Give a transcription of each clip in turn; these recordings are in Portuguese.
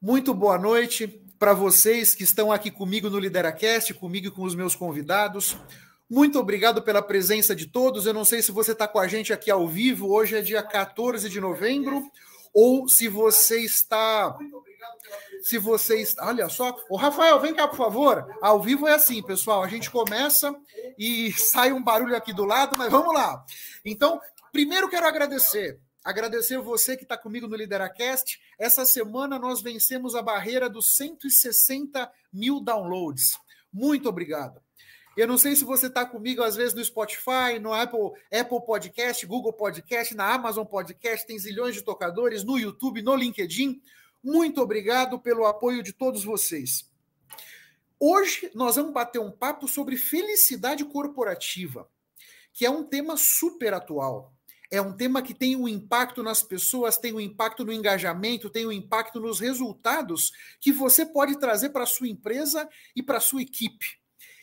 Muito boa noite para vocês que estão aqui comigo no Lideracast, comigo e com os meus convidados. Muito obrigado pela presença de todos. Eu não sei se você está com a gente aqui ao vivo. Hoje é dia 14 de novembro. Ou se você está. Se você está. Olha só. O Rafael, vem cá, por favor. Ao vivo é assim, pessoal. A gente começa e sai um barulho aqui do lado, mas vamos lá. Então, primeiro quero agradecer Agradecer você que está comigo no Lideracast. Essa semana nós vencemos a barreira dos 160 mil downloads. Muito obrigado. Eu não sei se você está comigo, às vezes, no Spotify, no Apple, Apple Podcast, Google Podcast, na Amazon Podcast, tem zilhões de tocadores, no YouTube, no LinkedIn. Muito obrigado pelo apoio de todos vocês. Hoje nós vamos bater um papo sobre felicidade corporativa, que é um tema super atual. É um tema que tem um impacto nas pessoas, tem um impacto no engajamento, tem um impacto nos resultados que você pode trazer para a sua empresa e para a sua equipe.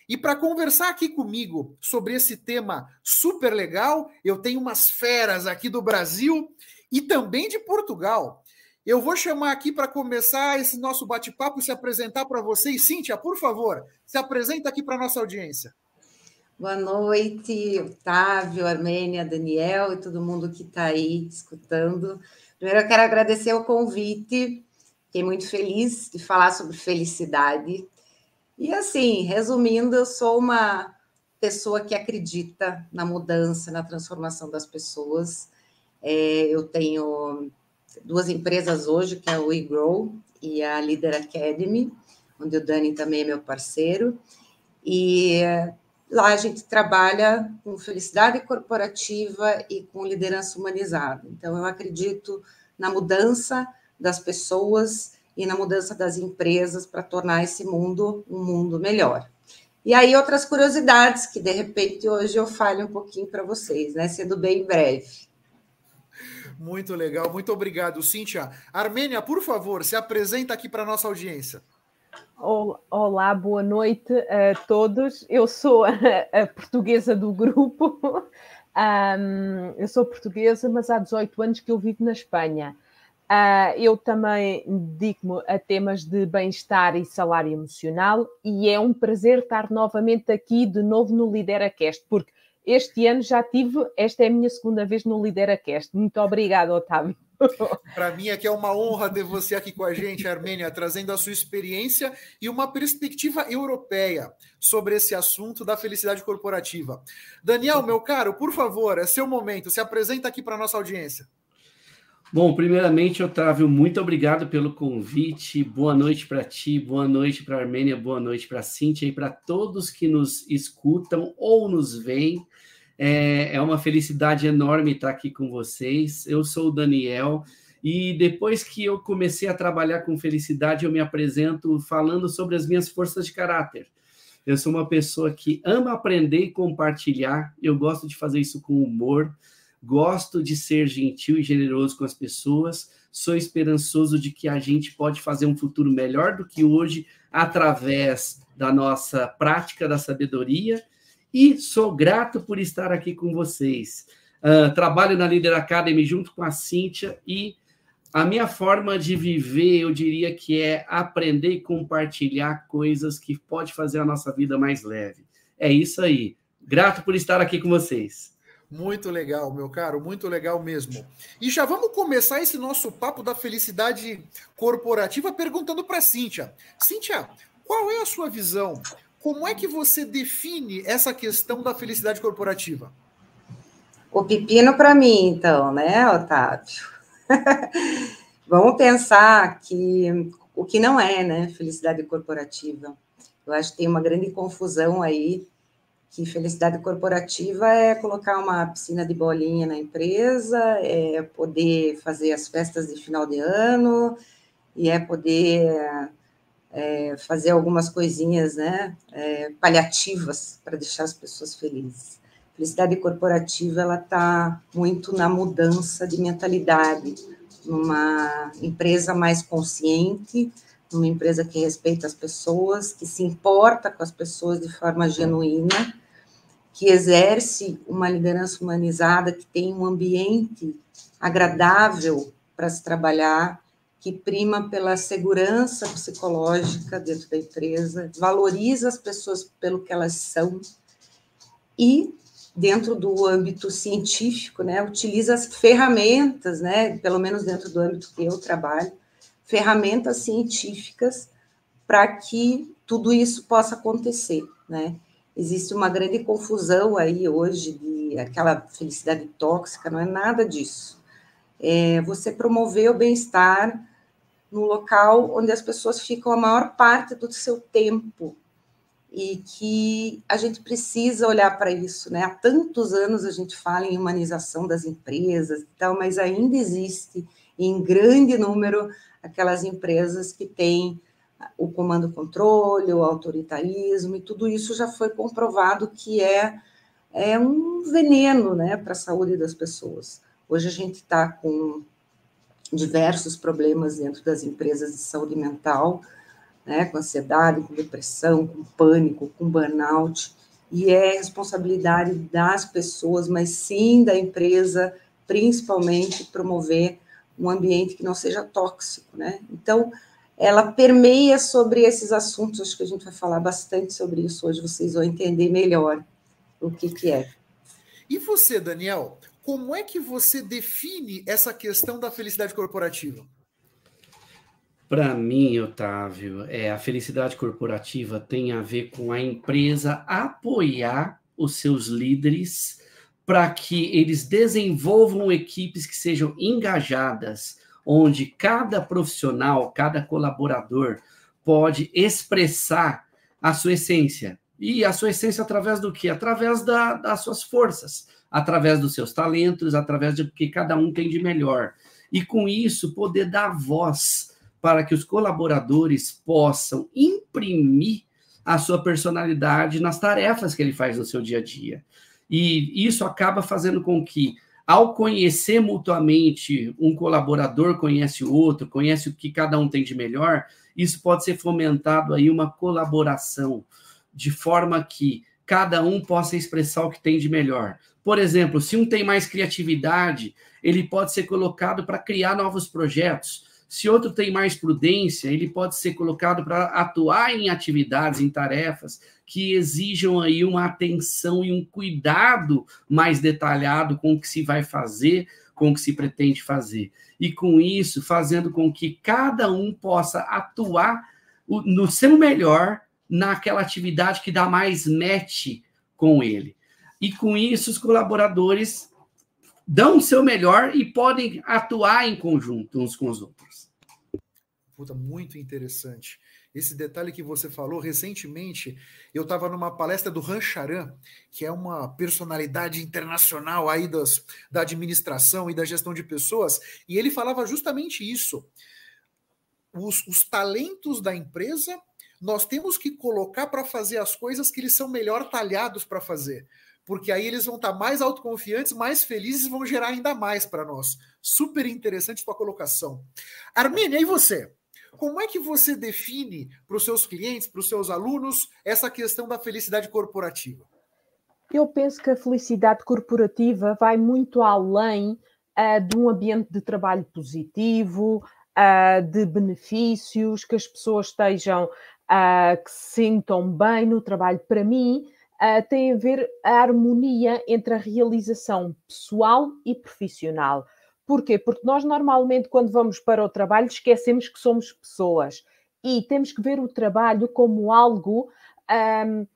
E para conversar aqui comigo sobre esse tema super legal, eu tenho umas feras aqui do Brasil e também de Portugal. Eu vou chamar aqui para começar esse nosso bate-papo e se apresentar para vocês. Cíntia, por favor, se apresenta aqui para nossa audiência. Boa noite, Otávio, Armênia, Daniel e todo mundo que está aí escutando. Primeiro, eu quero agradecer o convite. Fiquei muito feliz de falar sobre felicidade. E assim, resumindo, eu sou uma pessoa que acredita na mudança, na transformação das pessoas. É, eu tenho duas empresas hoje, que é o WeGrow e a Leader Academy, onde o Dani também é meu parceiro. E lá a gente trabalha com felicidade corporativa e com liderança humanizada. Então, eu acredito na mudança das pessoas e na mudança das empresas para tornar esse mundo um mundo melhor. E aí, outras curiosidades que, de repente, hoje eu fale um pouquinho para vocês, né? Sendo bem breve. Muito legal, muito obrigado, Cíntia. Armênia, por favor, se apresenta aqui para nossa audiência. Olá, boa noite a todos. Eu sou a, a portuguesa do grupo. Um, eu sou portuguesa, mas há 18 anos que eu vivo na Espanha. Uh, eu também dedico-me a temas de bem-estar e salário emocional e é um prazer estar novamente aqui de novo no LideraCast, porque este ano já tive, esta é a minha segunda vez no LideraCast. Muito obrigada, Otávio. Para mim é que é uma honra ter você aqui com a gente, Armênia, trazendo a sua experiência e uma perspectiva europeia sobre esse assunto da felicidade corporativa. Daniel, meu caro, por favor, é seu momento, se apresenta aqui para nossa audiência. Bom, primeiramente, Otávio, muito obrigado pelo convite. Boa noite para ti, boa noite para a Armênia, boa noite para a Cíntia e para todos que nos escutam ou nos veem. É, é uma felicidade enorme estar aqui com vocês. Eu sou o Daniel e depois que eu comecei a trabalhar com felicidade, eu me apresento falando sobre as minhas forças de caráter. Eu sou uma pessoa que ama aprender e compartilhar. Eu gosto de fazer isso com humor gosto de ser gentil e generoso com as pessoas, sou esperançoso de que a gente pode fazer um futuro melhor do que hoje através da nossa prática da sabedoria e sou grato por estar aqui com vocês. Uh, trabalho na Leader Academy junto com a Cíntia e a minha forma de viver, eu diria que é aprender e compartilhar coisas que pode fazer a nossa vida mais leve. É isso aí. Grato por estar aqui com vocês. Muito legal, meu caro, muito legal mesmo. E já vamos começar esse nosso papo da felicidade corporativa perguntando para Cíntia. Cíntia, qual é a sua visão? Como é que você define essa questão da felicidade corporativa? O pepino para mim, então, né, Otávio? vamos pensar que o que não é, né, felicidade corporativa. Eu acho que tem uma grande confusão aí que felicidade corporativa é colocar uma piscina de bolinha na empresa, é poder fazer as festas de final de ano, e é poder é, fazer algumas coisinhas né, é, paliativas para deixar as pessoas felizes. Felicidade corporativa ela está muito na mudança de mentalidade, numa empresa mais consciente, numa empresa que respeita as pessoas, que se importa com as pessoas de forma genuína que exerce uma liderança humanizada, que tem um ambiente agradável para se trabalhar que prima pela segurança psicológica dentro da empresa, valoriza as pessoas pelo que elas são e dentro do âmbito científico, né, utiliza as ferramentas, né, pelo menos dentro do âmbito que eu trabalho, ferramentas científicas para que tudo isso possa acontecer, né? Existe uma grande confusão aí hoje de aquela felicidade tóxica, não é nada disso. É você promover o bem-estar no local onde as pessoas ficam a maior parte do seu tempo, e que a gente precisa olhar para isso, né? Há tantos anos a gente fala em humanização das empresas e tal, mas ainda existe em grande número aquelas empresas que têm o comando controle, o autoritarismo, e tudo isso já foi comprovado que é, é um veneno né, para a saúde das pessoas. Hoje a gente está com diversos problemas dentro das empresas de saúde mental, né, com ansiedade, com depressão, com pânico, com burnout, e é responsabilidade das pessoas, mas sim da empresa, principalmente promover um ambiente que não seja tóxico, né? Então, ela permeia sobre esses assuntos, acho que a gente vai falar bastante sobre isso hoje, vocês vão entender melhor o que, que é. E você, Daniel, como é que você define essa questão da felicidade corporativa? Para mim, Otávio, é, a felicidade corporativa tem a ver com a empresa apoiar os seus líderes para que eles desenvolvam equipes que sejam engajadas, onde cada profissional, cada colaborador pode expressar a sua essência. E a sua essência através do quê? Através da, das suas forças, através dos seus talentos, através do que cada um tem de melhor. E com isso, poder dar voz para que os colaboradores possam imprimir a sua personalidade nas tarefas que ele faz no seu dia a dia. E isso acaba fazendo com que, ao conhecer mutuamente, um colaborador conhece o outro, conhece o que cada um tem de melhor, isso pode ser fomentado aí uma colaboração, de forma que cada um possa expressar o que tem de melhor. Por exemplo, se um tem mais criatividade, ele pode ser colocado para criar novos projetos se outro tem mais prudência, ele pode ser colocado para atuar em atividades, em tarefas que exijam aí uma atenção e um cuidado mais detalhado com o que se vai fazer, com o que se pretende fazer. E com isso, fazendo com que cada um possa atuar no seu melhor naquela atividade que dá mais match com ele. E com isso, os colaboradores dão o seu melhor e podem atuar em conjunto uns com os outros. Puta, muito interessante. Esse detalhe que você falou, recentemente eu estava numa palestra do Rancharan, que é uma personalidade internacional aí das, da administração e da gestão de pessoas, e ele falava justamente isso. Os, os talentos da empresa nós temos que colocar para fazer as coisas que eles são melhor talhados para fazer porque aí eles vão estar tá mais autoconfiantes, mais felizes e vão gerar ainda mais para nós. Super interessante tua colocação. Armênia, e você? Como é que você define para os seus clientes, para os seus alunos, essa questão da felicidade corporativa? Eu penso que a felicidade corporativa vai muito além uh, de um ambiente de trabalho positivo, uh, de benefícios, que as pessoas estejam, uh, que se sintam bem no trabalho. Para mim, uh, tem a ver a harmonia entre a realização pessoal e profissional. Porquê? Porque nós normalmente, quando vamos para o trabalho, esquecemos que somos pessoas e temos que ver o trabalho como algo. Um,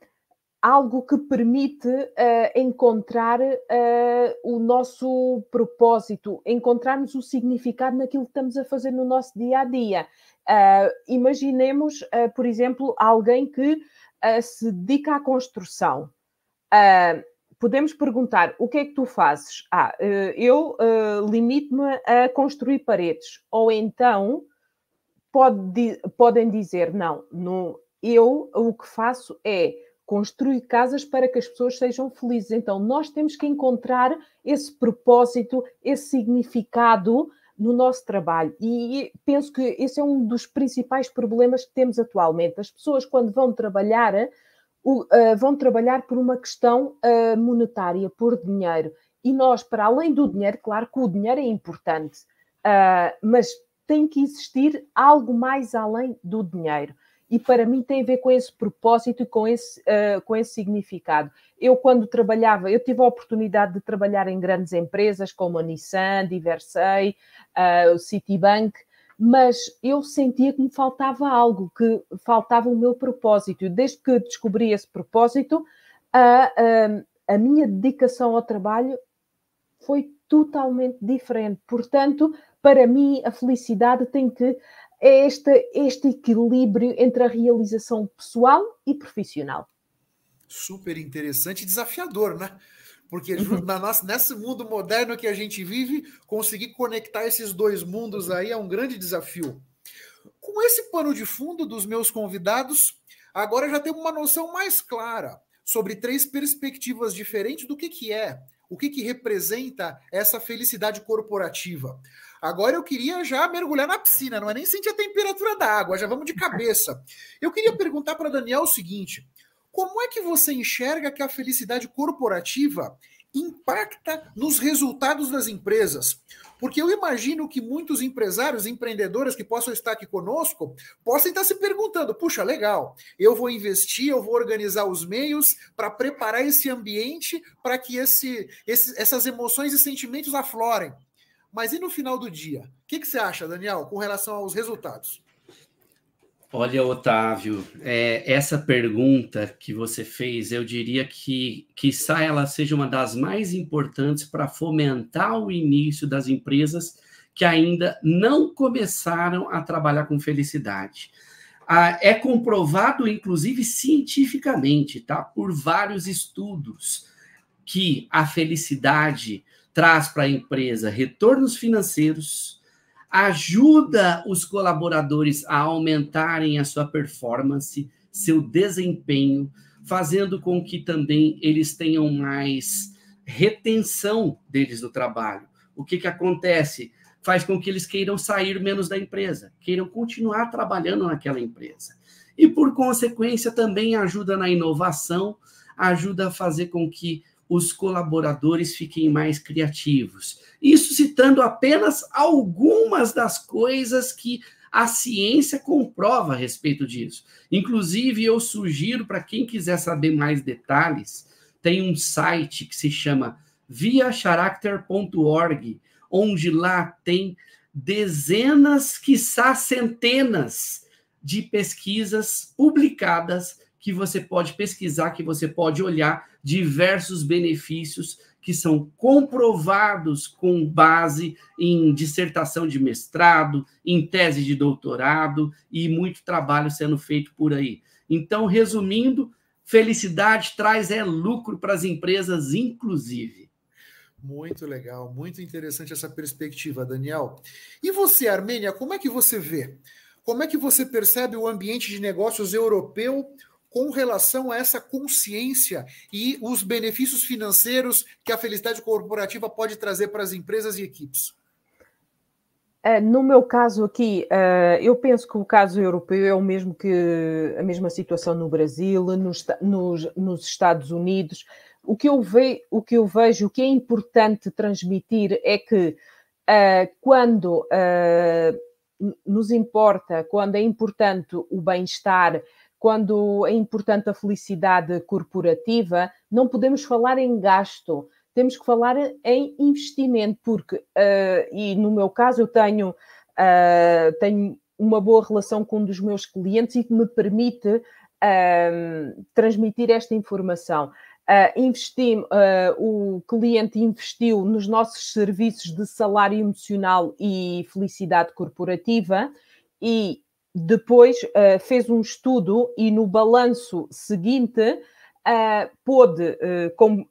algo que permite uh, encontrar uh, o nosso propósito, encontrarmos o significado naquilo que estamos a fazer no nosso dia a dia. Uh, imaginemos, por exemplo, alguém que se dedica à construção. Podemos perguntar o que é que tu fazes? Ah, eu limito-me a construir paredes. Ou então pode, podem dizer: não, no, eu o que faço é construir casas para que as pessoas sejam felizes. Então, nós temos que encontrar esse propósito, esse significado no nosso trabalho. E penso que esse é um dos principais problemas que temos atualmente. As pessoas, quando vão trabalhar, uh, vão trabalhar por uma questão uh, monetária, por dinheiro. E nós, para além do dinheiro, claro que o dinheiro é importante, uh, mas tem que existir algo mais além do dinheiro. E para mim tem a ver com esse propósito e com esse, uh, com esse significado. Eu, quando trabalhava, eu tive a oportunidade de trabalhar em grandes empresas como a Nissan, Diversei, uh, o Citibank, mas eu sentia que me faltava algo, que faltava o meu propósito. Desde que descobri esse propósito, a, a, a minha dedicação ao trabalho foi totalmente diferente. Portanto, para mim, a felicidade tem que é este, este equilíbrio entre a realização pessoal e profissional. Super interessante e desafiador, né? Porque uhum. na nesse mundo moderno que a gente vive, conseguir conectar esses dois mundos aí é um grande desafio. Com esse pano de fundo dos meus convidados, agora já temos uma noção mais clara sobre três perspectivas diferentes do que, que é, o que, que representa essa felicidade corporativa. Agora eu queria já mergulhar na piscina, não é nem sentir a temperatura da água, já vamos de cabeça. Eu queria perguntar para Daniel o seguinte: como é que você enxerga que a felicidade corporativa impacta nos resultados das empresas? Porque eu imagino que muitos empresários, empreendedores que possam estar aqui conosco, possam estar se perguntando: puxa, legal, eu vou investir, eu vou organizar os meios para preparar esse ambiente para que esse, esse, essas emoções e sentimentos aflorem. Mas e no final do dia? O que, que você acha, Daniel, com relação aos resultados? Olha, Otávio, é, essa pergunta que você fez, eu diria que, quiçá ela seja uma das mais importantes para fomentar o início das empresas que ainda não começaram a trabalhar com felicidade. Ah, é comprovado, inclusive cientificamente, tá, por vários estudos, que a felicidade traz para a empresa retornos financeiros, ajuda os colaboradores a aumentarem a sua performance, seu desempenho, fazendo com que também eles tenham mais retenção deles no trabalho. O que, que acontece? Faz com que eles queiram sair menos da empresa, queiram continuar trabalhando naquela empresa. E, por consequência, também ajuda na inovação, ajuda a fazer com que os colaboradores fiquem mais criativos. Isso citando apenas algumas das coisas que a ciência comprova a respeito disso. Inclusive, eu sugiro para quem quiser saber mais detalhes, tem um site que se chama viacharacter.org, onde lá tem dezenas, quiçá centenas de pesquisas publicadas que você pode pesquisar, que você pode olhar diversos benefícios que são comprovados com base em dissertação de mestrado, em tese de doutorado e muito trabalho sendo feito por aí. Então, resumindo, felicidade traz é lucro para as empresas, inclusive. Muito legal, muito interessante essa perspectiva, Daniel. E você, Armênia, como é que você vê? Como é que você percebe o ambiente de negócios europeu com relação a essa consciência e os benefícios financeiros que a felicidade corporativa pode trazer para as empresas e equipes? É, no meu caso aqui, é, eu penso que o caso europeu é o mesmo que a mesma situação no Brasil, nos, nos, nos Estados Unidos. O que, eu ve, o que eu vejo, o que é importante transmitir é que uh, quando uh, nos importa, quando é importante o bem-estar quando é importante a felicidade corporativa, não podemos falar em gasto, temos que falar em investimento, porque, uh, e no meu caso, eu tenho, uh, tenho uma boa relação com um dos meus clientes e que me permite uh, transmitir esta informação. Investi, o cliente investiu nos nossos serviços de salário emocional e felicidade corporativa e depois uh, fez um estudo e no balanço seguinte uh, pôde uh, com,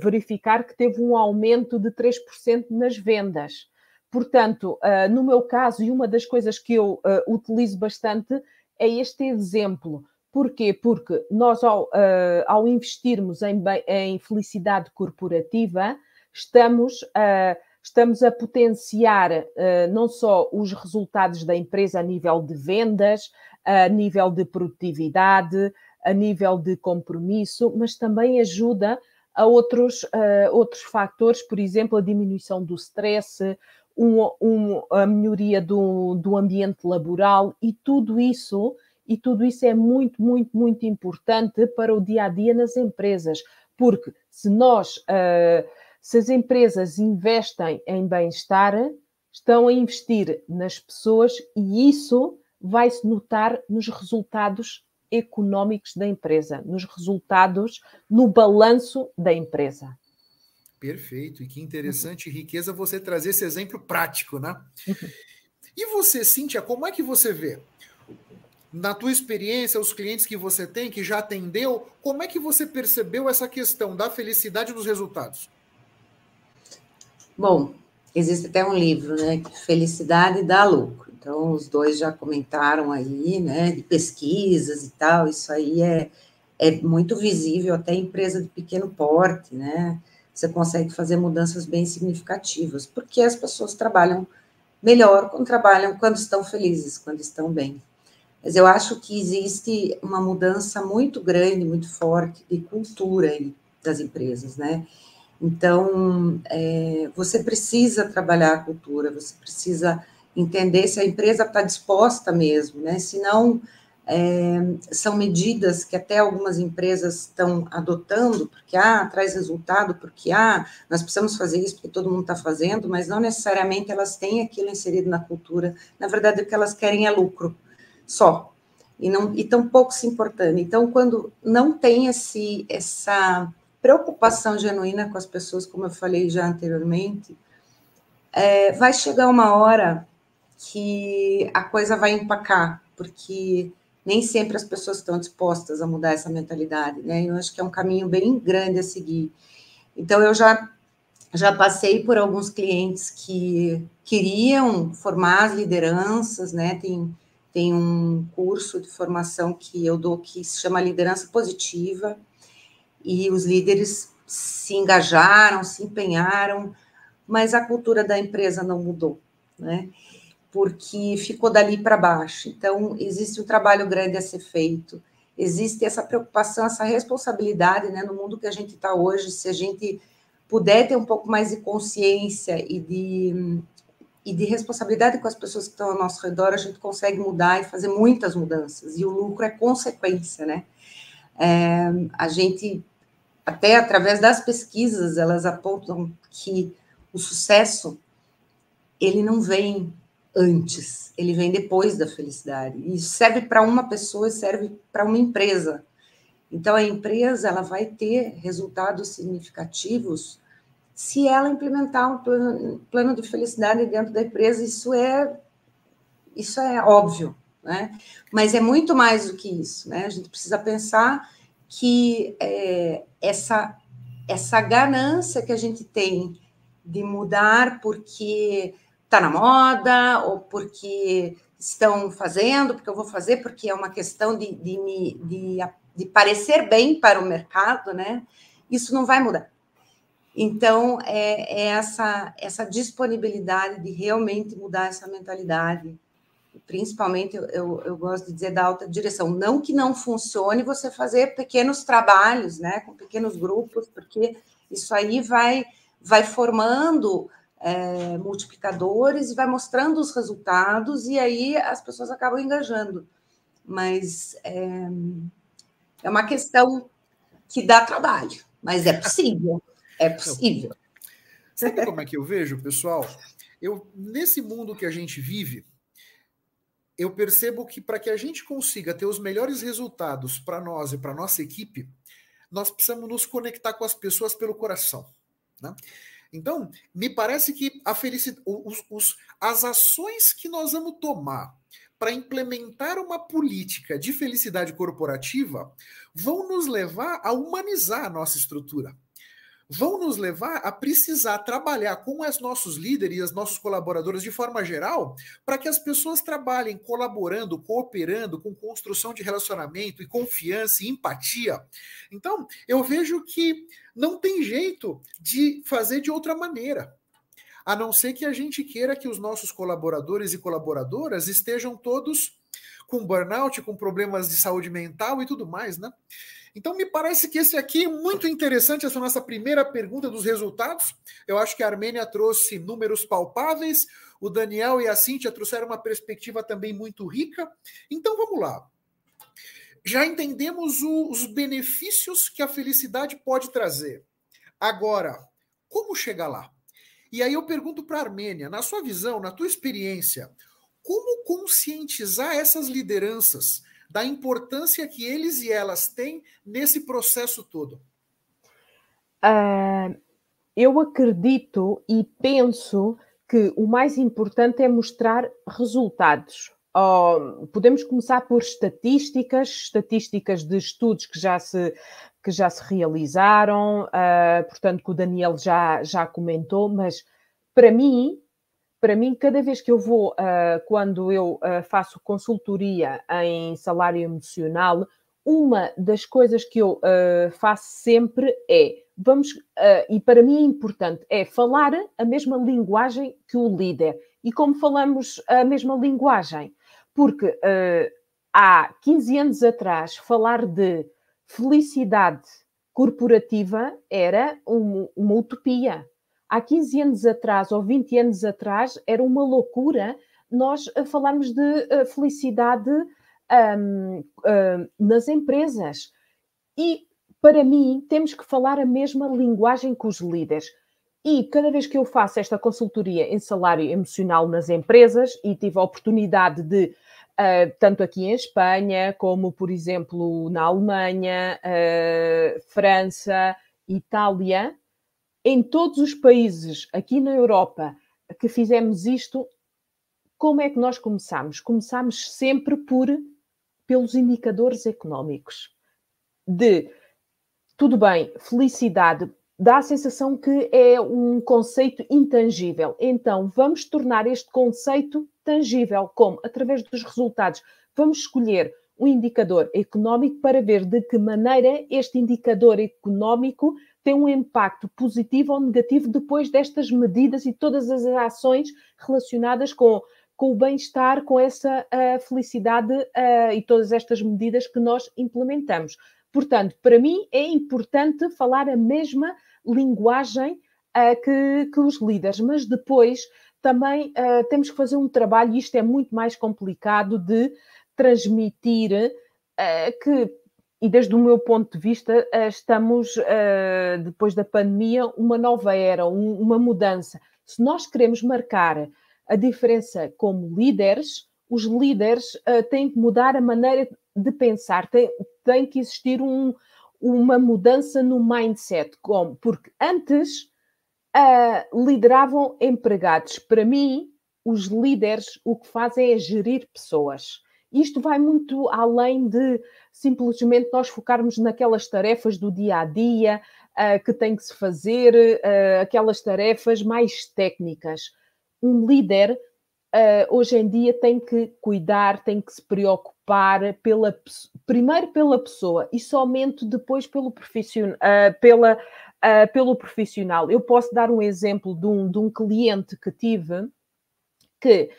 verificar que teve um aumento de 3% nas vendas. Portanto, no meu caso, e uma das coisas que eu utilizo bastante é este exemplo. Porquê? Porque nós, ao, ao investirmos em, em, felicidade corporativa, estamos a estamos a potenciar uh, não só os resultados da empresa a nível de vendas, a nível de produtividade, a nível de compromisso, mas também ajuda a outros, uh, outros fatores, por exemplo, a diminuição do stress, um, um, a melhoria do, do ambiente laboral e tudo isso, e tudo isso é muito, muito, muito importante para o dia a dia nas empresas, porque se nós, uh, se as empresas investem em bem-estar, estão a investir nas pessoas e isso vai se notar nos resultados económicos da empresa, nos resultados, no balanço da empresa. Perfeito, e que interessante riqueza você trazer esse exemplo prático, né? Uhum. E você, Cíntia, como é que você vê? Na tua experiência, os clientes que você tem, que já atendeu, como é que você percebeu essa questão da felicidade dos resultados? Bom, existe até um livro, né? Felicidade dá lucro. Então, os dois já comentaram aí, né? De pesquisas e tal, isso aí é, é muito visível até em empresa de pequeno porte, né? você consegue fazer mudanças bem significativas, porque as pessoas trabalham melhor quando trabalham, quando estão felizes, quando estão bem. Mas eu acho que existe uma mudança muito grande, muito forte de cultura das empresas, né? Então, é, você precisa trabalhar a cultura, você precisa entender se a empresa está disposta mesmo, né? Senão, é, são medidas que até algumas empresas estão adotando, porque ah, traz resultado, porque ah, nós precisamos fazer isso porque todo mundo está fazendo, mas não necessariamente elas têm aquilo inserido na cultura. Na verdade, o que elas querem é lucro, só. E não e tão pouco se importando. Então, quando não tem esse, essa preocupação genuína com as pessoas, como eu falei já anteriormente, é, vai chegar uma hora que a coisa vai empacar, porque nem sempre as pessoas estão dispostas a mudar essa mentalidade, né? Eu acho que é um caminho bem grande a seguir. Então, eu já, já passei por alguns clientes que queriam formar as lideranças, né? Tem, tem um curso de formação que eu dou que se chama Liderança Positiva, e os líderes se engajaram, se empenharam, mas a cultura da empresa não mudou, né? porque ficou dali para baixo. Então, existe um trabalho grande a ser feito, existe essa preocupação, essa responsabilidade né, no mundo que a gente está hoje, se a gente puder ter um pouco mais de consciência e de, e de responsabilidade com as pessoas que estão ao nosso redor, a gente consegue mudar e fazer muitas mudanças, e o lucro é consequência, né? É, a gente, até através das pesquisas, elas apontam que o sucesso, ele não vem antes, ele vem depois da felicidade. E serve para uma pessoa, serve para uma empresa. Então a empresa ela vai ter resultados significativos se ela implementar um plano, plano de felicidade dentro da empresa. Isso é isso é óbvio, né? Mas é muito mais do que isso, né? A gente precisa pensar que é, essa essa ganância que a gente tem de mudar porque está na moda, ou porque estão fazendo, porque eu vou fazer, porque é uma questão de, de, me, de, de parecer bem para o mercado, né? Isso não vai mudar. Então, é, é, essa, essa disponibilidade de realmente mudar essa mentalidade. Principalmente, eu, eu, eu, gosto de dizer da alta direção. Não que não funcione você fazer pequenos trabalhos, né, com pequenos grupos, porque isso aí vai, vai formando é, multiplicadores e vai mostrando os resultados, e aí as pessoas acabam engajando. Mas é, é uma questão que dá trabalho, mas é possível. É possível. Sabe como é que eu vejo, pessoal? Eu, nesse mundo que a gente vive, eu percebo que para que a gente consiga ter os melhores resultados para nós e para nossa equipe, nós precisamos nos conectar com as pessoas pelo coração. Né? Então, me parece que a felicidade, os, os, as ações que nós vamos tomar para implementar uma política de felicidade corporativa vão nos levar a humanizar a nossa estrutura vão nos levar a precisar trabalhar com os nossos líderes e os nossos colaboradores de forma geral, para que as pessoas trabalhem colaborando, cooperando com construção de relacionamento e confiança e empatia. Então, eu vejo que não tem jeito de fazer de outra maneira. A não ser que a gente queira que os nossos colaboradores e colaboradoras estejam todos com burnout, com problemas de saúde mental e tudo mais, né? Então, me parece que esse aqui é muito interessante, essa nossa primeira pergunta dos resultados. Eu acho que a Armênia trouxe números palpáveis, o Daniel e a Cíntia trouxeram uma perspectiva também muito rica. Então, vamos lá. Já entendemos o, os benefícios que a felicidade pode trazer. Agora, como chegar lá? E aí eu pergunto para a Armênia, na sua visão, na tua experiência, como conscientizar essas lideranças da importância que eles e elas têm nesse processo todo? Uh, eu acredito e penso que o mais importante é mostrar resultados. Uh, podemos começar por estatísticas, estatísticas de estudos que já se, que já se realizaram, uh, portanto, que o Daniel já, já comentou, mas para mim, para mim, cada vez que eu vou, uh, quando eu uh, faço consultoria em salário emocional, uma das coisas que eu uh, faço sempre é, vamos, e para mim é importante, é falar a mesma linguagem que o líder. E como falamos a mesma linguagem? Porque há 15 anos atrás, falar de felicidade corporativa era uma, uma utopia há 15 anos atrás ou 20 anos atrás era uma loucura nós falarmos de uh, felicidade um, uh, nas empresas. E, para mim, temos que falar a mesma linguagem que os líderes. E cada vez que eu faço esta consultoria em salário emocional nas empresas, e tive a oportunidade de, uh, tanto aqui em Espanha, como, por exemplo, na Alemanha, França, Itália, em todos os países aqui na Europa que fizemos isto, como é que nós começamos? Começamos sempre por pelos indicadores económicos. De tudo bem, felicidade dá a sensação que é um conceito intangível. Então, vamos tornar este conceito tangível, como? Através dos resultados. Vamos escolher um indicador económico para ver de que maneira este indicador económico tem um impacto positivo ou negativo depois destas medidas e todas as ações relacionadas com, com o bem-estar, com essa uh, felicidade uh, e todas estas medidas que nós implementamos. Portanto, para mim é importante falar a mesma linguagem uh, que, que os líderes, mas depois também temos que fazer um trabalho, e isto é muito mais complicado, de transmitir que e desde o meu ponto de vista, eh, estamos, eh, depois da pandemia, uma nova era, uma mudança. Se nós queremos marcar a diferença como líderes, os líderes eh, têm que mudar a maneira de pensar, tem, tem que existir um, uma mudança no mindset, como? Porque antes lideravam empregados. Para mim, os líderes o que fazem é gerir pessoas. Isto vai muito além de simplesmente nós focarmos naquelas tarefas do dia a dia uh, que tem que se fazer, uh, aquelas tarefas mais técnicas. Um líder uh, hoje em dia tem que cuidar, tem que se preocupar pela, primeiro pela pessoa e somente depois pelo, profissional, pela, pelo profissional. Eu posso dar um exemplo de um, de um cliente que tive que,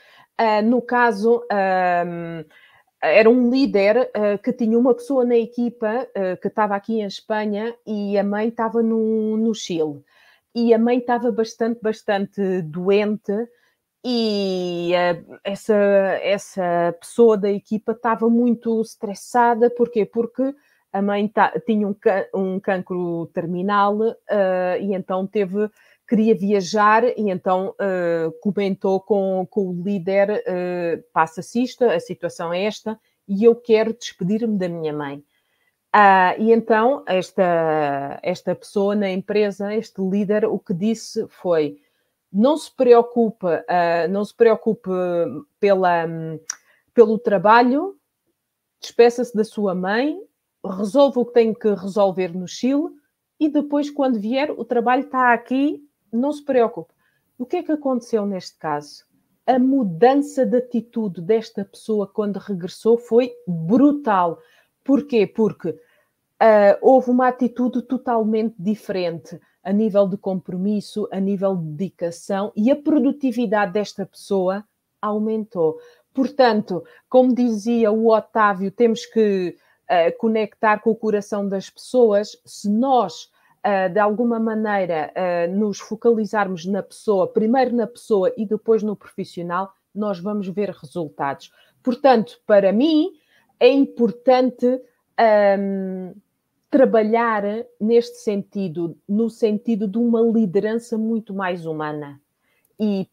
no caso era um líder uh, que tinha uma pessoa na equipa uh, que estava aqui em Espanha e a mãe estava no, no Chile. E a mãe estava bastante, bastante doente e uh, essa, essa pessoa da equipa estava muito estressada. Porquê? Porque a mãe tinha um, um cancro terminal e então teve queria viajar e então uh, comentou com, com o líder: uh, passa-se isto, a situação é esta, e eu quero despedir-me da minha mãe. Uh, e então esta, esta pessoa na empresa, este líder, o que disse foi: não se preocupe, uh, não se preocupe pela, um, pelo trabalho, despeça-se da sua mãe, resolva o que tem que resolver no Chile e depois, quando vier, o trabalho está aqui não se preocupe. O que é que aconteceu neste caso? A mudança de atitude desta pessoa quando regressou foi brutal. Porquê? Porque uh, houve uma atitude totalmente diferente a nível de compromisso, a nível de dedicação e a produtividade desta pessoa aumentou. portanto, como dizia o Otávio, temos que uh, conectar com o coração das pessoas. Se nós, uh, de alguma maneira, uh, nos focalizarmos na pessoa, primeiro na pessoa e depois no profissional, nós vamos ver resultados. Portanto, para mim, é importante um, trabalhar neste sentido, no sentido de uma liderança muito mais humana. E,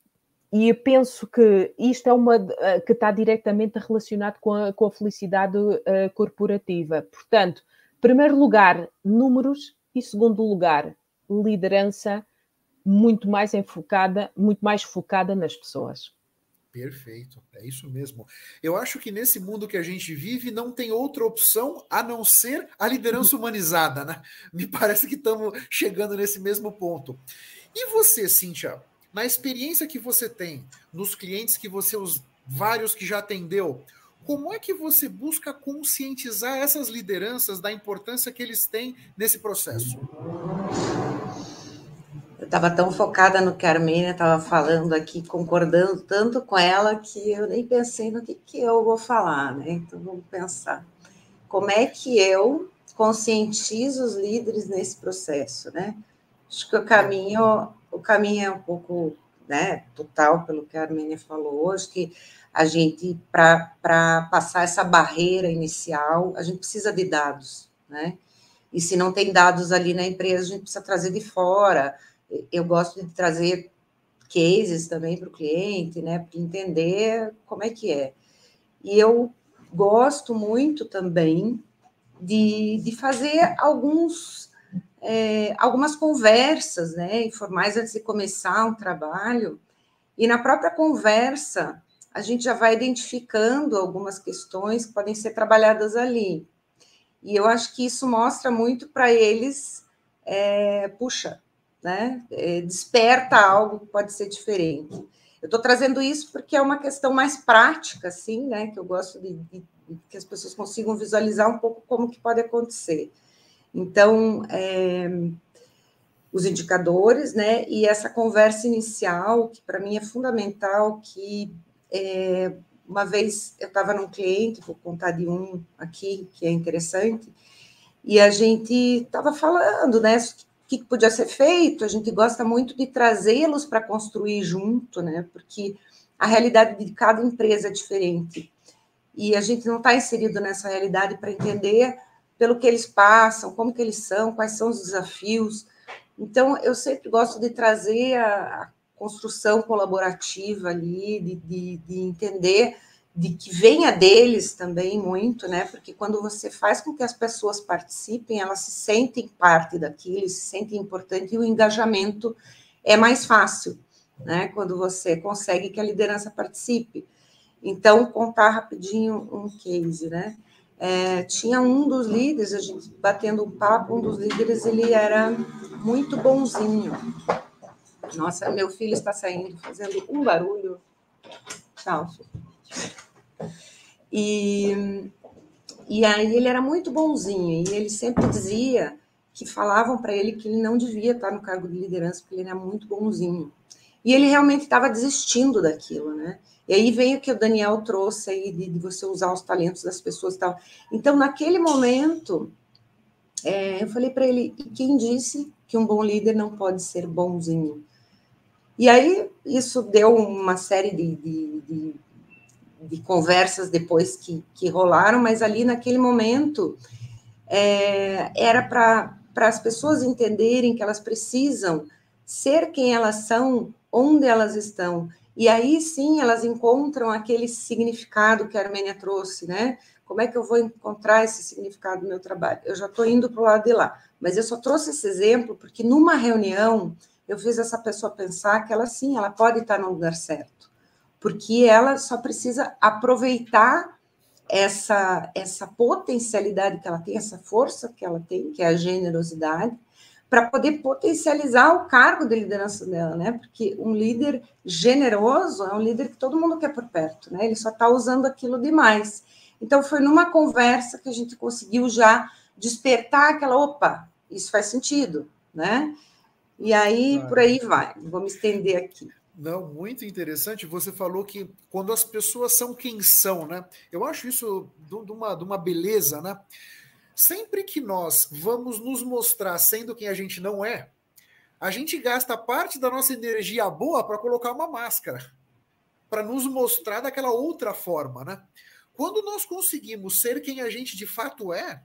e eu penso que isto é uma eh, que está diretamente relacionado com a, com a felicidade uh, corporativa. Portanto, primeiro lugar, números e segundo lugar, liderança muito mais enfocada, muito mais focada nas pessoas. Perfeito, é isso mesmo. Eu acho que nesse mundo que a gente vive não tem outra opção a não ser a liderança humanizada, né? Me parece que estamos chegando nesse mesmo ponto. E você, Cíntia, na experiência que você tem, nos clientes que você, os vários que já atendeu, como é que você busca conscientizar essas lideranças da importância que eles têm nesse processo? Eu estava tão focada no que a Armênia estava falando aqui, concordando tanto com ela, que eu nem pensei no que, que eu vou falar, né? Então vamos pensar. Como é que eu conscientizo os líderes nesse processo, né? Acho que o caminho, o caminho é um pouco, né, total pelo que a Armênia falou. Acho que a gente, para passar essa barreira inicial, a gente precisa de dados, né? E se não tem dados ali na empresa, a gente precisa trazer de fora eu gosto de trazer cases também para o cliente, né, para entender como é que é. E eu gosto muito também de, de fazer alguns, é, algumas conversas, né, informais antes de começar um trabalho, e na própria conversa a gente já vai identificando algumas questões que podem ser trabalhadas ali. E eu acho que isso mostra muito para eles, é, puxa, né? É, desperta algo que pode ser diferente. Eu estou trazendo isso porque é uma questão mais prática, assim, né? Que eu gosto de, de, que as pessoas consigam visualizar um pouco como que pode acontecer. Então, é, os indicadores, né? E essa conversa inicial, que para mim é fundamental, que é, uma vez eu estava num cliente, vou contar de um aqui que é interessante, e a gente estava falando, né? o que podia ser feito, a gente gosta muito de trazê-los para construir junto, né? Porque a realidade de cada empresa é diferente. E a gente não está inserido nessa realidade para entender pelo que eles passam, como que eles são, quais são os desafios. Então, eu sempre gosto de trazer a, a construção colaborativa ali, de, de, de entender de que venha deles também muito, né? Porque quando você faz com que as pessoas participem, elas se sentem parte daquilo, se sentem importante e o engajamento é mais fácil, né? Quando você consegue que a liderança participe. Então, contar rapidinho um case, né? É, tinha um dos líderes, a gente batendo um papo, um dos líderes, ele era muito bonzinho. Nossa, meu filho está saindo, fazendo um barulho. Tchau, filho. E, e aí ele era muito bonzinho, e ele sempre dizia que falavam para ele que ele não devia estar no cargo de liderança, porque ele era muito bonzinho. E ele realmente estava desistindo daquilo, né? E aí vem o que o Daniel trouxe aí de, de você usar os talentos das pessoas e tal. Então, naquele momento, é, eu falei para ele: e quem disse que um bom líder não pode ser bonzinho? E aí isso deu uma série de, de, de de conversas depois que, que rolaram, mas ali naquele momento é, era para as pessoas entenderem que elas precisam ser quem elas são, onde elas estão. E aí sim elas encontram aquele significado que a Armênia trouxe, né? Como é que eu vou encontrar esse significado no meu trabalho? Eu já estou indo para o lado de lá, mas eu só trouxe esse exemplo porque numa reunião eu fiz essa pessoa pensar que ela sim, ela pode estar no lugar certo porque ela só precisa aproveitar essa, essa potencialidade que ela tem, essa força que ela tem, que é a generosidade, para poder potencializar o cargo de liderança dela, né? Porque um líder generoso é um líder que todo mundo quer por perto, né? Ele só está usando aquilo demais. Então, foi numa conversa que a gente conseguiu já despertar aquela, opa, isso faz sentido, né? E aí, por aí vai. Vou me estender aqui. Não, muito interessante. Você falou que quando as pessoas são quem são, né? Eu acho isso de uma, de uma beleza, né? Sempre que nós vamos nos mostrar sendo quem a gente não é, a gente gasta parte da nossa energia boa para colocar uma máscara, para nos mostrar daquela outra forma, né? Quando nós conseguimos ser quem a gente de fato é,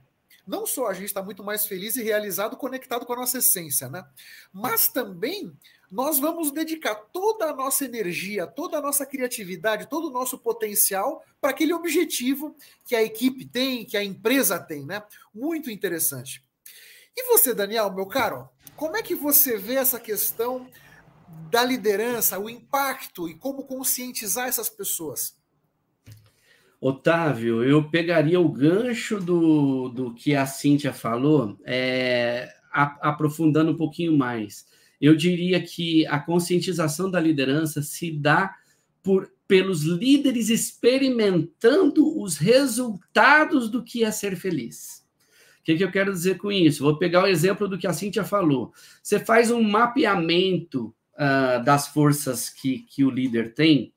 não só a gente está muito mais feliz e realizado, conectado com a nossa essência, né? Mas também nós vamos dedicar toda a nossa energia, toda a nossa criatividade, todo o nosso potencial para aquele objetivo que a equipe tem, que a empresa tem, né? Muito interessante. E você, Daniel, meu caro, como é que você vê essa questão da liderança, o impacto e como conscientizar essas pessoas? Otávio, eu pegaria o gancho do, do que a Cíntia falou, é, aprofundando um pouquinho mais. Eu diria que a conscientização da liderança se dá por, pelos líderes experimentando os resultados do que é ser feliz. O que, que eu quero dizer com isso? Vou pegar o exemplo do que a Cíntia falou. Você faz um mapeamento uh, das forças que, que o líder tem,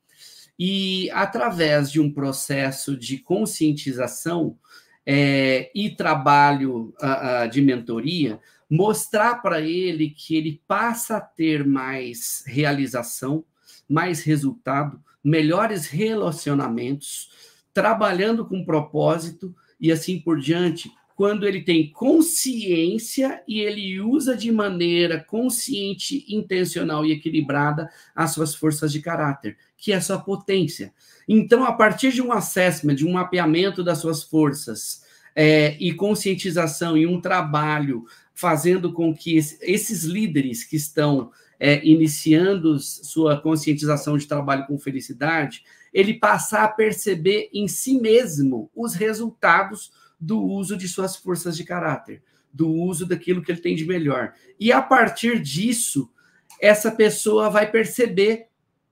e através de um processo de conscientização é, e trabalho uh, uh, de mentoria, mostrar para ele que ele passa a ter mais realização, mais resultado, melhores relacionamentos, trabalhando com propósito e assim por diante, quando ele tem consciência e ele usa de maneira consciente, intencional e equilibrada as suas forças de caráter, que é a sua potência. Então, a partir de um assessment, de um mapeamento das suas forças é, e conscientização e um trabalho fazendo com que esses líderes que estão é, iniciando sua conscientização de trabalho com felicidade, ele passar a perceber em si mesmo os resultados do uso de suas forças de caráter, do uso daquilo que ele tem de melhor. E a partir disso, essa pessoa vai perceber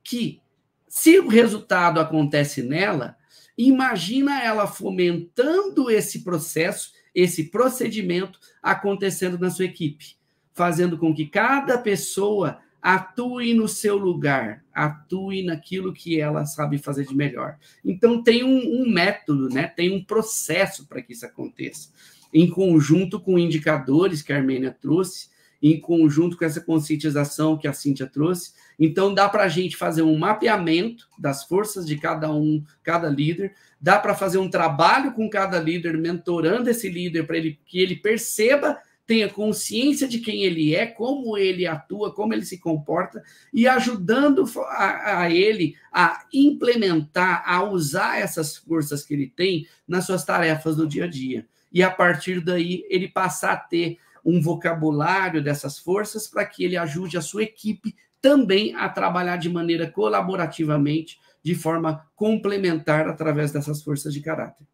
que, se o resultado acontece nela, imagina ela fomentando esse processo, esse procedimento acontecendo na sua equipe, fazendo com que cada pessoa atue no seu lugar, atue naquilo que ela sabe fazer de melhor. Então tem um, um método, né? Tem um processo para que isso aconteça, em conjunto com indicadores que a Armênia trouxe, em conjunto com essa conscientização que a Cíntia trouxe. Então dá para a gente fazer um mapeamento das forças de cada um, cada líder. Dá para fazer um trabalho com cada líder, mentorando esse líder para ele que ele perceba tenha consciência de quem ele é, como ele atua, como ele se comporta, e ajudando a, a, ele a implementar, a usar essas forças que ele tem nas suas tarefas do dia a dia. E a partir daí, ele passar a ter um vocabulário dessas forças para que ele ajude a sua equipe também a trabalhar de maneira colaborativamente, de forma complementar através dessas forças de caráter.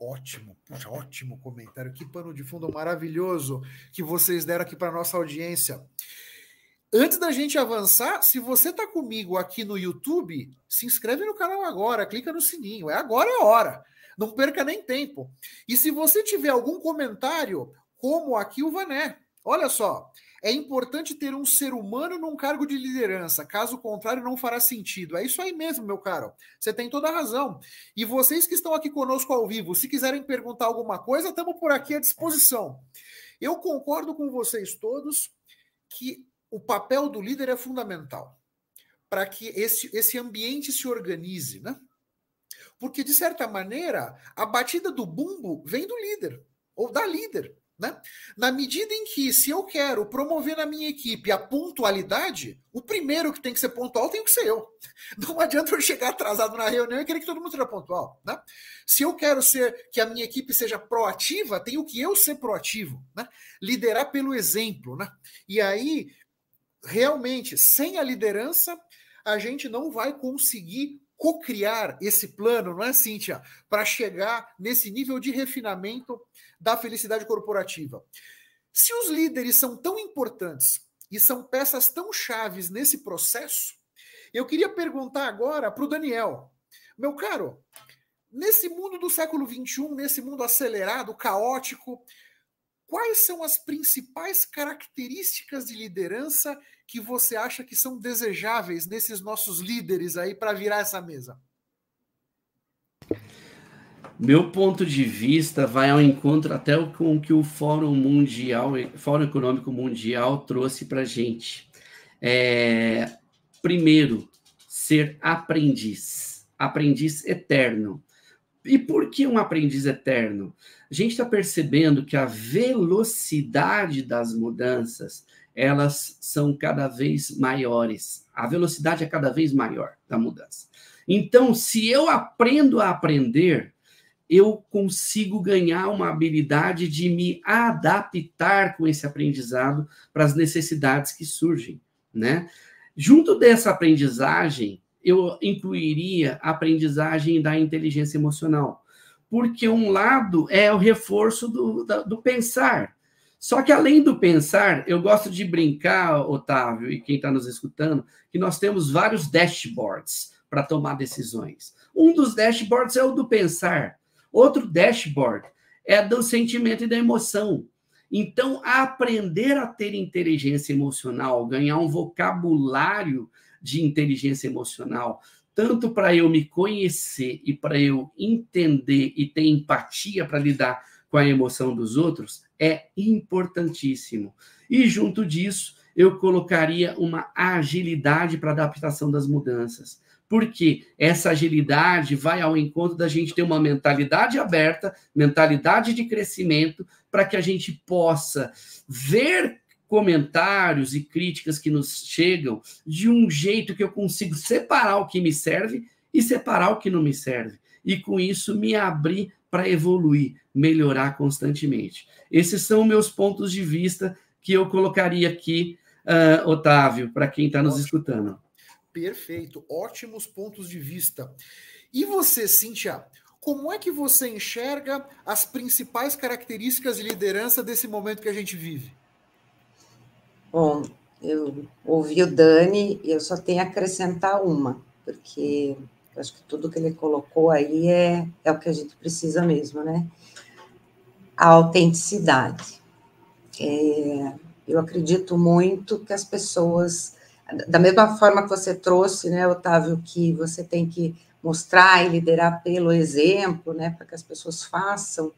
Ótimo, puxa, ótimo comentário. Que pano de fundo maravilhoso que vocês deram aqui para nossa audiência. Antes da gente avançar, se você está comigo aqui no YouTube, se inscreve no canal agora, clica no sininho. É agora é a hora. Não perca nem tempo. E se você tiver algum comentário, como aqui o Vané, olha só, é importante ter um ser humano num cargo de liderança, caso contrário, não fará sentido. É isso aí mesmo, meu caro. Você tem toda a razão. E vocês que estão aqui conosco ao vivo, se quiserem perguntar alguma coisa, estamos por aqui à disposição. Eu concordo com vocês todos que o papel do líder é fundamental para que esse, esse ambiente se organize, né? Porque, de certa maneira, a batida do bumbo vem do líder, ou da líder. Né? Na medida em que, se eu quero promover na minha equipe a pontualidade, o primeiro que tem que ser pontual tem que ser eu. Não adianta eu chegar atrasado na reunião e querer que todo mundo seja pontual. Né? Se eu quero ser que a minha equipe seja proativa, tenho que eu ser proativo. Né? Liderar pelo exemplo. Né? E aí, realmente, sem a liderança, a gente não vai conseguir co-criar esse plano, não é, Cíntia? Para chegar nesse nível de refinamento da felicidade corporativa. Se os líderes são tão importantes e são peças tão chaves nesse processo, eu queria perguntar agora para o Daniel. Meu caro, nesse mundo do século XXI, nesse mundo acelerado, caótico, quais são as principais características de liderança que você acha que são desejáveis nesses nossos líderes aí para virar essa mesa? Meu ponto de vista vai ao encontro até com o que o Fórum Mundial, Fórum Econômico Mundial trouxe para a gente. É, primeiro, ser aprendiz, aprendiz eterno. E por que um aprendiz eterno? A gente está percebendo que a velocidade das mudanças elas são cada vez maiores. A velocidade é cada vez maior da mudança. Então, se eu aprendo a aprender, eu consigo ganhar uma habilidade de me adaptar com esse aprendizado para as necessidades que surgem, né? Junto dessa aprendizagem, eu incluiria a aprendizagem da inteligência emocional, porque um lado é o reforço do, do pensar. Só que além do pensar, eu gosto de brincar, Otávio, e quem está nos escutando, que nós temos vários dashboards para tomar decisões. Um dos dashboards é o do pensar. Outro dashboard é do sentimento e da emoção. Então, aprender a ter inteligência emocional, ganhar um vocabulário de inteligência emocional, tanto para eu me conhecer e para eu entender e ter empatia para lidar com a emoção dos outros, é importantíssimo. E junto disso, eu colocaria uma agilidade para adaptação das mudanças porque essa agilidade vai ao encontro da gente ter uma mentalidade aberta, mentalidade de crescimento, para que a gente possa ver comentários e críticas que nos chegam de um jeito que eu consigo separar o que me serve e separar o que não me serve. E com isso me abrir para evoluir, melhorar constantemente. Esses são meus pontos de vista que eu colocaria aqui, uh, Otávio, para quem está nos escutando. Perfeito, ótimos pontos de vista. E você, Cíntia, como é que você enxerga as principais características de liderança desse momento que a gente vive? Bom, eu ouvi o Dani e eu só tenho a acrescentar uma, porque eu acho que tudo que ele colocou aí é, é o que a gente precisa mesmo, né? A autenticidade. É, eu acredito muito que as pessoas da mesma forma que você trouxe, né, Otávio, que você tem que mostrar e liderar pelo exemplo, né, para que as pessoas façam,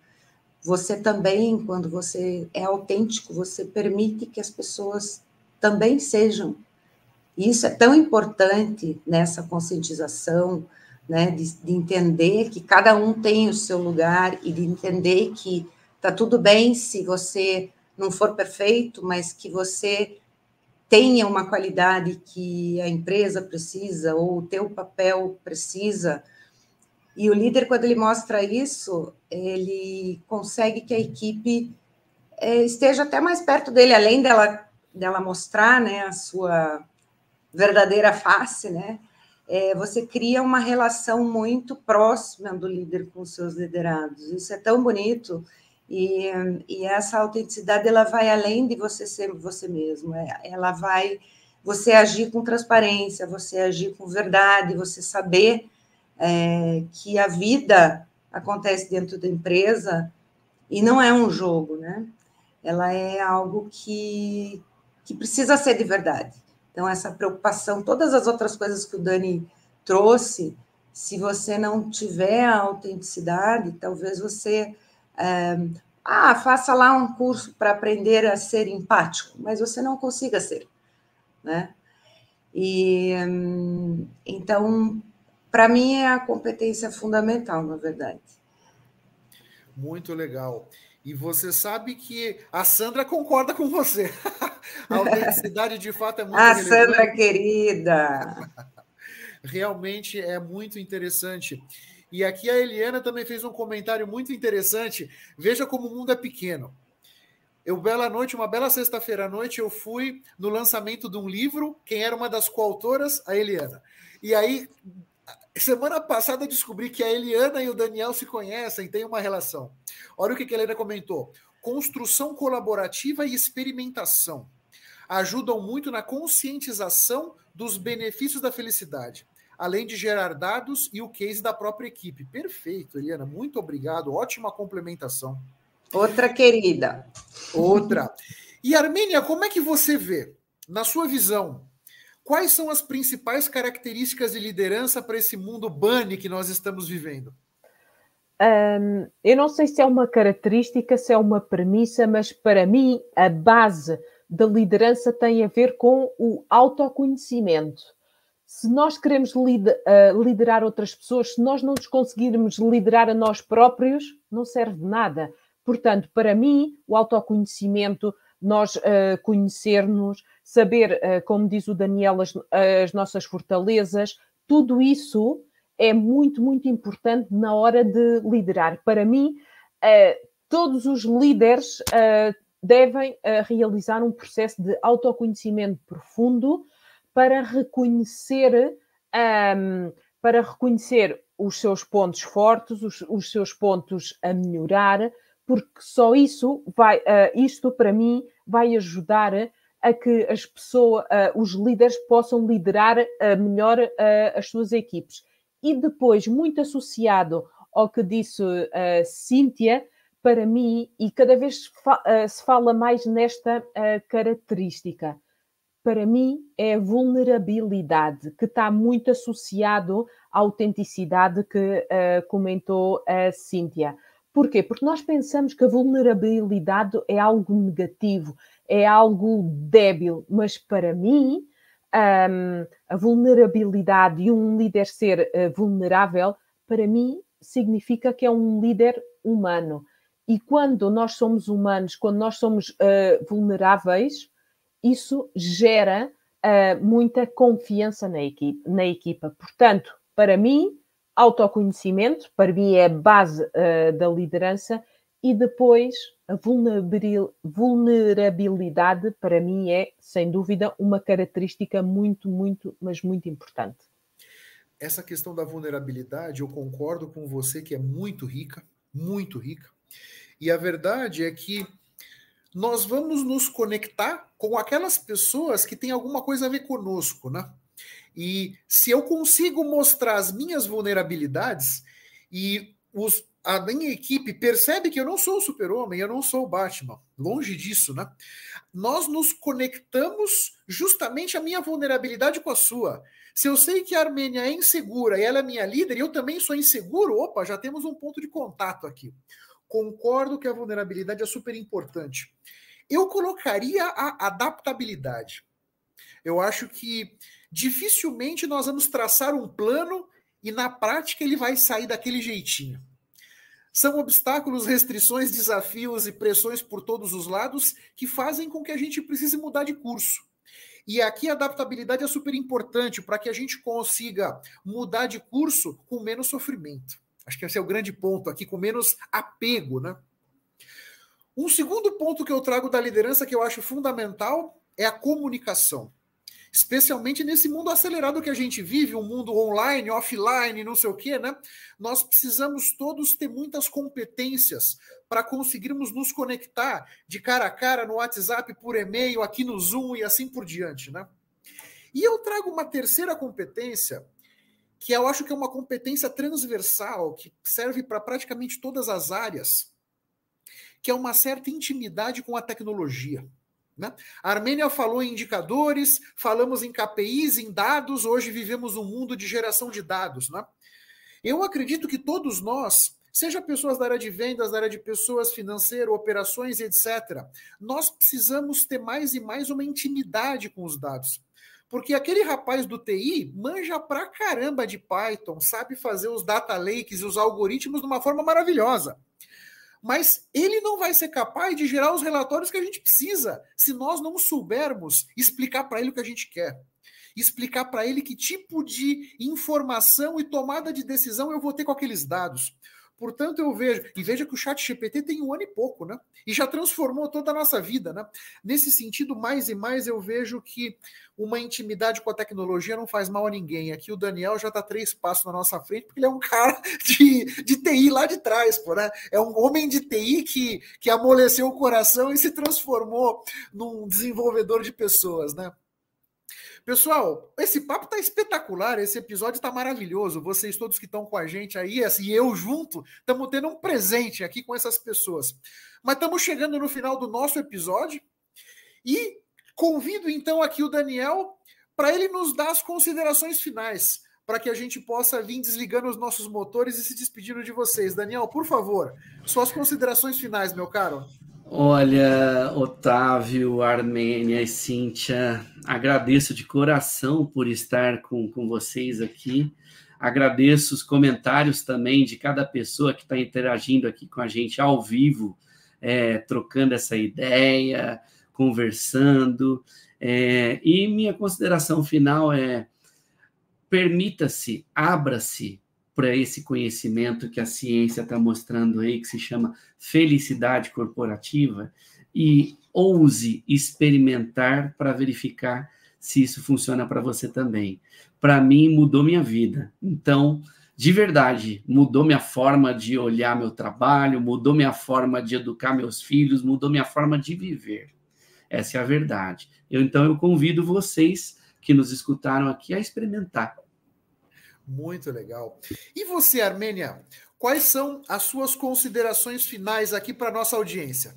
você também, quando você é autêntico, você permite que as pessoas também sejam. E isso é tão importante nessa conscientização, né, de, de entender que cada um tem o seu lugar e de entender que tá tudo bem se você não for perfeito, mas que você tenha uma qualidade que a empresa precisa ou o teu papel precisa. E o líder, quando ele mostra isso, ele consegue que a equipe é, esteja até mais perto dele, além dela, dela mostrar né, a sua verdadeira face, né? É, você cria uma relação muito próxima do líder com seus liderados. Isso é tão bonito. E, e essa autenticidade ela vai além de você ser você mesmo, é, ela vai você agir com transparência, você agir com verdade, você saber é, que a vida acontece dentro da empresa e não é um jogo, né? Ela é algo que, que precisa ser de verdade. Então, essa preocupação, todas as outras coisas que o Dani trouxe, se você não tiver a autenticidade, talvez você ah, faça lá um curso para aprender a ser empático, mas você não consiga ser, né? E então, para mim é a competência fundamental, na verdade. Muito legal. E você sabe que a Sandra concorda com você. a autenticidade de fato é muito A Sandra querida. Realmente é muito interessante. E aqui a Eliana também fez um comentário muito interessante. Veja como o mundo é pequeno. Eu, bela noite, uma bela sexta-feira à noite, eu fui no lançamento de um livro. Quem era uma das coautoras? A Eliana. E aí, semana passada, descobri que a Eliana e o Daniel se conhecem, têm uma relação. Olha o que a Eliana comentou: construção colaborativa e experimentação ajudam muito na conscientização dos benefícios da felicidade além de gerar dados e o case da própria equipe. Perfeito, Eliana, muito obrigado, ótima complementação. Outra querida. Outra. E Armênia, como é que você vê na sua visão, quais são as principais características de liderança para esse mundo bunny que nós estamos vivendo? Um, eu não sei se é uma característica, se é uma premissa, mas para mim a base da liderança tem a ver com o autoconhecimento. Se nós queremos liderar outras pessoas, se nós não nos conseguirmos liderar a nós próprios, não serve de nada. Portanto, para mim, o autoconhecimento, nós uh, conhecermos, saber, uh, como diz o Daniel, as, as, nossas fortalezas, tudo isso é muito, muito importante na hora de liderar. Para mim, todos os líderes devem realizar um processo de autoconhecimento profundo para reconhecer, um, para reconhecer os seus pontos fortes, os, os seus pontos a melhorar, porque só isso vai, uh, isto para mim vai ajudar a que as pessoas, uh, os líderes possam liderar uh, melhor as suas equipes. E depois, muito associado ao que disse a Cíntia, para mim, e cada vez fa se fala mais nesta característica, para mim é a vulnerabilidade, que está muito associado à autenticidade que comentou a Cíntia. Porquê? Porque nós pensamos que a vulnerabilidade é algo negativo, é algo débil, mas para mim, um, a vulnerabilidade e um líder ser uh, vulnerável, para mim, significa que é um líder humano. E quando nós somos humanos, quando nós somos uh, vulneráveis, isso gera uh, muita confiança na equipa, na equipa. Portanto, para mim, autoconhecimento, para mim é a base uh, da liderança, e depois a vulnerabilidade, para mim é, sem dúvida, uma característica muito, muito, mas muito importante. Essa questão da vulnerabilidade, eu concordo com você que é muito rica, muito rica. E a verdade é que nós vamos nos conectar com aquelas pessoas que têm alguma coisa a ver conosco, né? E se eu consigo mostrar as minhas vulnerabilidades e os, a minha equipe percebe que eu não sou o super-homem, eu não sou o Batman, longe disso, né? Nós nos conectamos justamente a minha vulnerabilidade com a sua. Se eu sei que a Armênia é insegura e ela é minha líder e eu também sou inseguro, opa, já temos um ponto de contato aqui. Concordo que a vulnerabilidade é super importante. Eu colocaria a adaptabilidade. Eu acho que dificilmente nós vamos traçar um plano e na prática ele vai sair daquele jeitinho. São obstáculos, restrições, desafios e pressões por todos os lados que fazem com que a gente precise mudar de curso. E aqui a adaptabilidade é super importante para que a gente consiga mudar de curso com menos sofrimento. Acho que esse é o grande ponto aqui, com menos apego, né? Um segundo ponto que eu trago da liderança que eu acho fundamental é a comunicação especialmente nesse mundo acelerado que a gente vive, um mundo online, offline, não sei o quê, né? Nós precisamos todos ter muitas competências para conseguirmos nos conectar de cara a cara no WhatsApp, por e-mail, aqui no Zoom e assim por diante, né? E eu trago uma terceira competência que eu acho que é uma competência transversal, que serve para praticamente todas as áreas, que é uma certa intimidade com a tecnologia. Né? A Armênia falou em indicadores, falamos em KPIs, em dados, hoje vivemos um mundo de geração de dados. Né? Eu acredito que todos nós, seja pessoas da área de vendas, da área de pessoas, financeiro, operações, etc., nós precisamos ter mais e mais uma intimidade com os dados. Porque aquele rapaz do TI manja pra caramba de Python, sabe fazer os data lakes e os algoritmos de uma forma maravilhosa mas ele não vai ser capaz de gerar os relatórios que a gente precisa se nós não soubermos explicar para ele o que a gente quer. Explicar para ele que tipo de informação e tomada de decisão eu vou ter com aqueles dados. Portanto, eu vejo, e veja que o chat GPT tem um ano e pouco, né? E já transformou toda a nossa vida, né? Nesse sentido, mais e mais eu vejo que uma intimidade com a tecnologia não faz mal a ninguém. Aqui o Daniel já está três passos na nossa frente, porque ele é um cara de, de TI lá de trás, pô, né? É um homem de TI que, que amoleceu o coração e se transformou num desenvolvedor de pessoas, né? Pessoal, esse papo tá espetacular, esse episódio tá maravilhoso. Vocês todos que estão com a gente aí, assim, eu junto, estamos tendo um presente aqui com essas pessoas. Mas estamos chegando no final do nosso episódio e Convido então aqui o Daniel para ele nos dar as considerações finais, para que a gente possa vir desligando os nossos motores e se despedindo de vocês. Daniel, por favor, suas considerações finais, meu caro. Olha, Otávio, Armênia e Cíntia, agradeço de coração por estar com, com vocês aqui. Agradeço os comentários também de cada pessoa que está interagindo aqui com a gente ao vivo, é, trocando essa ideia, conversando. É, e minha consideração final é: permita-se, abra-se para esse conhecimento que a ciência está mostrando aí, que se chama felicidade corporativa, e ouse experimentar para verificar se isso funciona para você também. Para mim, mudou minha vida. Então, de verdade, mudou minha forma de olhar meu trabalho, mudou minha forma de educar meus filhos, mudou minha forma de viver. Essa é a verdade. Eu, então, eu convido vocês que nos escutaram aqui a experimentar muito legal. E você, Armênia, quais são as suas considerações finais aqui para nossa audiência?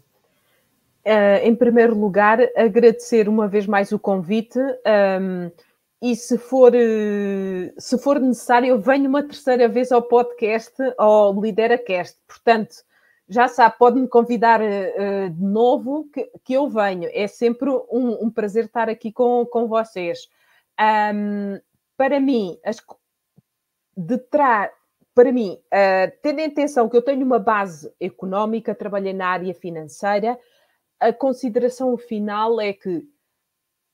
Uh, em primeiro lugar, agradecer uma vez mais o convite. Um, e se for, uh, se for necessário, eu venho uma terceira vez ao podcast, ao LideraCast. Portanto, já sabe, pode-me convidar uh, de novo que, que, eu venho. É sempre um, um prazer estar aqui com, com vocês. Um, para mim, as, de trás, para mim, uh, tendo em atenção que eu tenho uma base económica, trabalhei na área financeira, a consideração final é que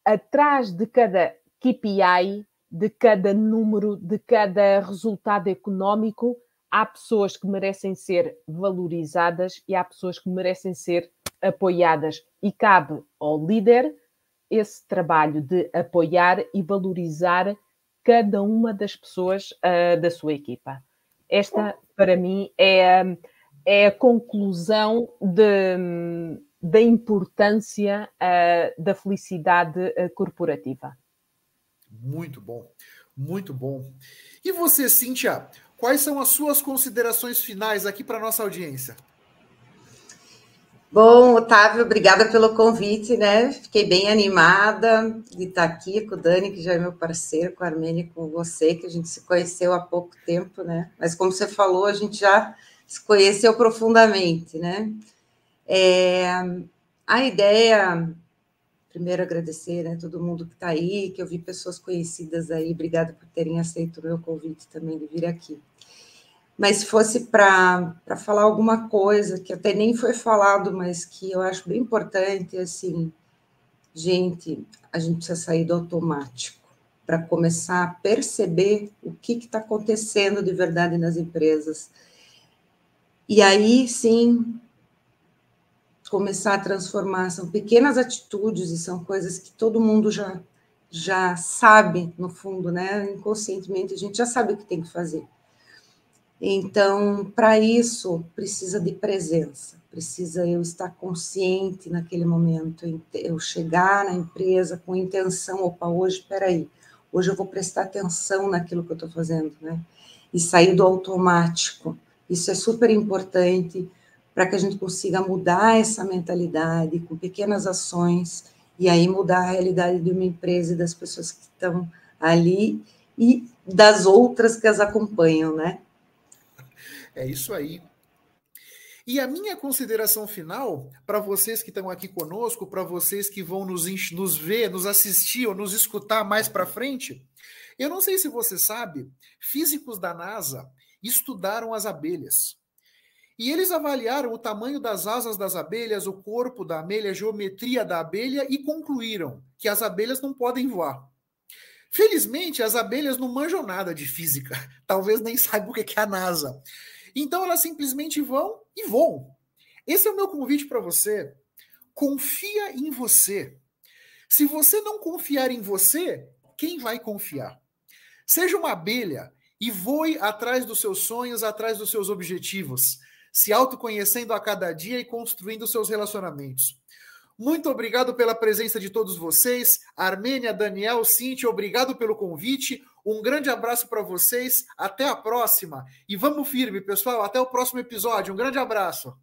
atrás de cada KPI, de cada número, de cada resultado económico, há pessoas que merecem ser valorizadas e há pessoas que merecem ser apoiadas. E cabe ao líder esse trabalho de apoiar e valorizar cada uma das pessoas uh, da sua equipa. Esta, para mim, é, é a conclusão de, da importância uh, da felicidade uh, corporativa. Muito bom, muito bom. E você, Cíntia, quais são as suas considerações finais aqui para a nossa audiência? Bom, Otávio, obrigada pelo convite, né? Fiquei bem animada de estar aqui com o Dani, que já é meu parceiro, com a Armênia e com você, que a gente se conheceu há pouco tempo, né? Mas como você falou, a gente já se conheceu profundamente, né? É, a ideia, primeiro agradecer, né, todo mundo que está aí, que eu vi pessoas conhecidas aí, obrigada por terem aceito o meu convite também de vir aqui. Mas se fosse para falar alguma coisa que até nem foi falado, mas que eu acho bem importante, assim, gente, a gente precisa sair do automático para começar a perceber o que está acontecendo de verdade nas empresas. E aí sim começar a transformar. São pequenas atitudes e são coisas que todo mundo já, já sabe, no fundo, né? Inconscientemente, a gente já sabe o que tem que fazer então, para isso, precisa de presença, precisa eu estar consciente naquele momento, eu chegar na empresa com intenção, opa, hoje, peraí, hoje eu vou prestar atenção naquilo que eu estou fazendo, né? E sair do automático. Isso é super importante para que a gente consiga mudar essa mentalidade com pequenas ações e aí mudar a realidade de uma empresa e das pessoas que estão ali e das outras que as acompanham, né? É isso aí. E a minha consideração final, para vocês que estão aqui conosco, para vocês que vão nos, nos ver, nos assistir ou nos escutar mais para frente, eu não sei se você sabe, físicos da NASA estudaram as abelhas. E eles avaliaram o tamanho das asas das abelhas, o corpo da abelha, a geometria da abelha e concluíram que as abelhas não podem voar. Felizmente, as abelhas não manjam nada de física, talvez nem saibam o que é a NASA. Então elas simplesmente vão e voam. Esse é o meu convite para você. Confia em você. Se você não confiar em você, quem vai confiar? Seja uma abelha e voe atrás dos seus sonhos, atrás dos seus objetivos, se autoconhecendo a cada dia e construindo seus relacionamentos. Muito obrigado pela presença de todos vocês. Armênia, Daniel, Cintia, obrigado pelo convite. Um grande abraço para vocês. Até a próxima. E vamos firme, pessoal. Até o próximo episódio. Um grande abraço.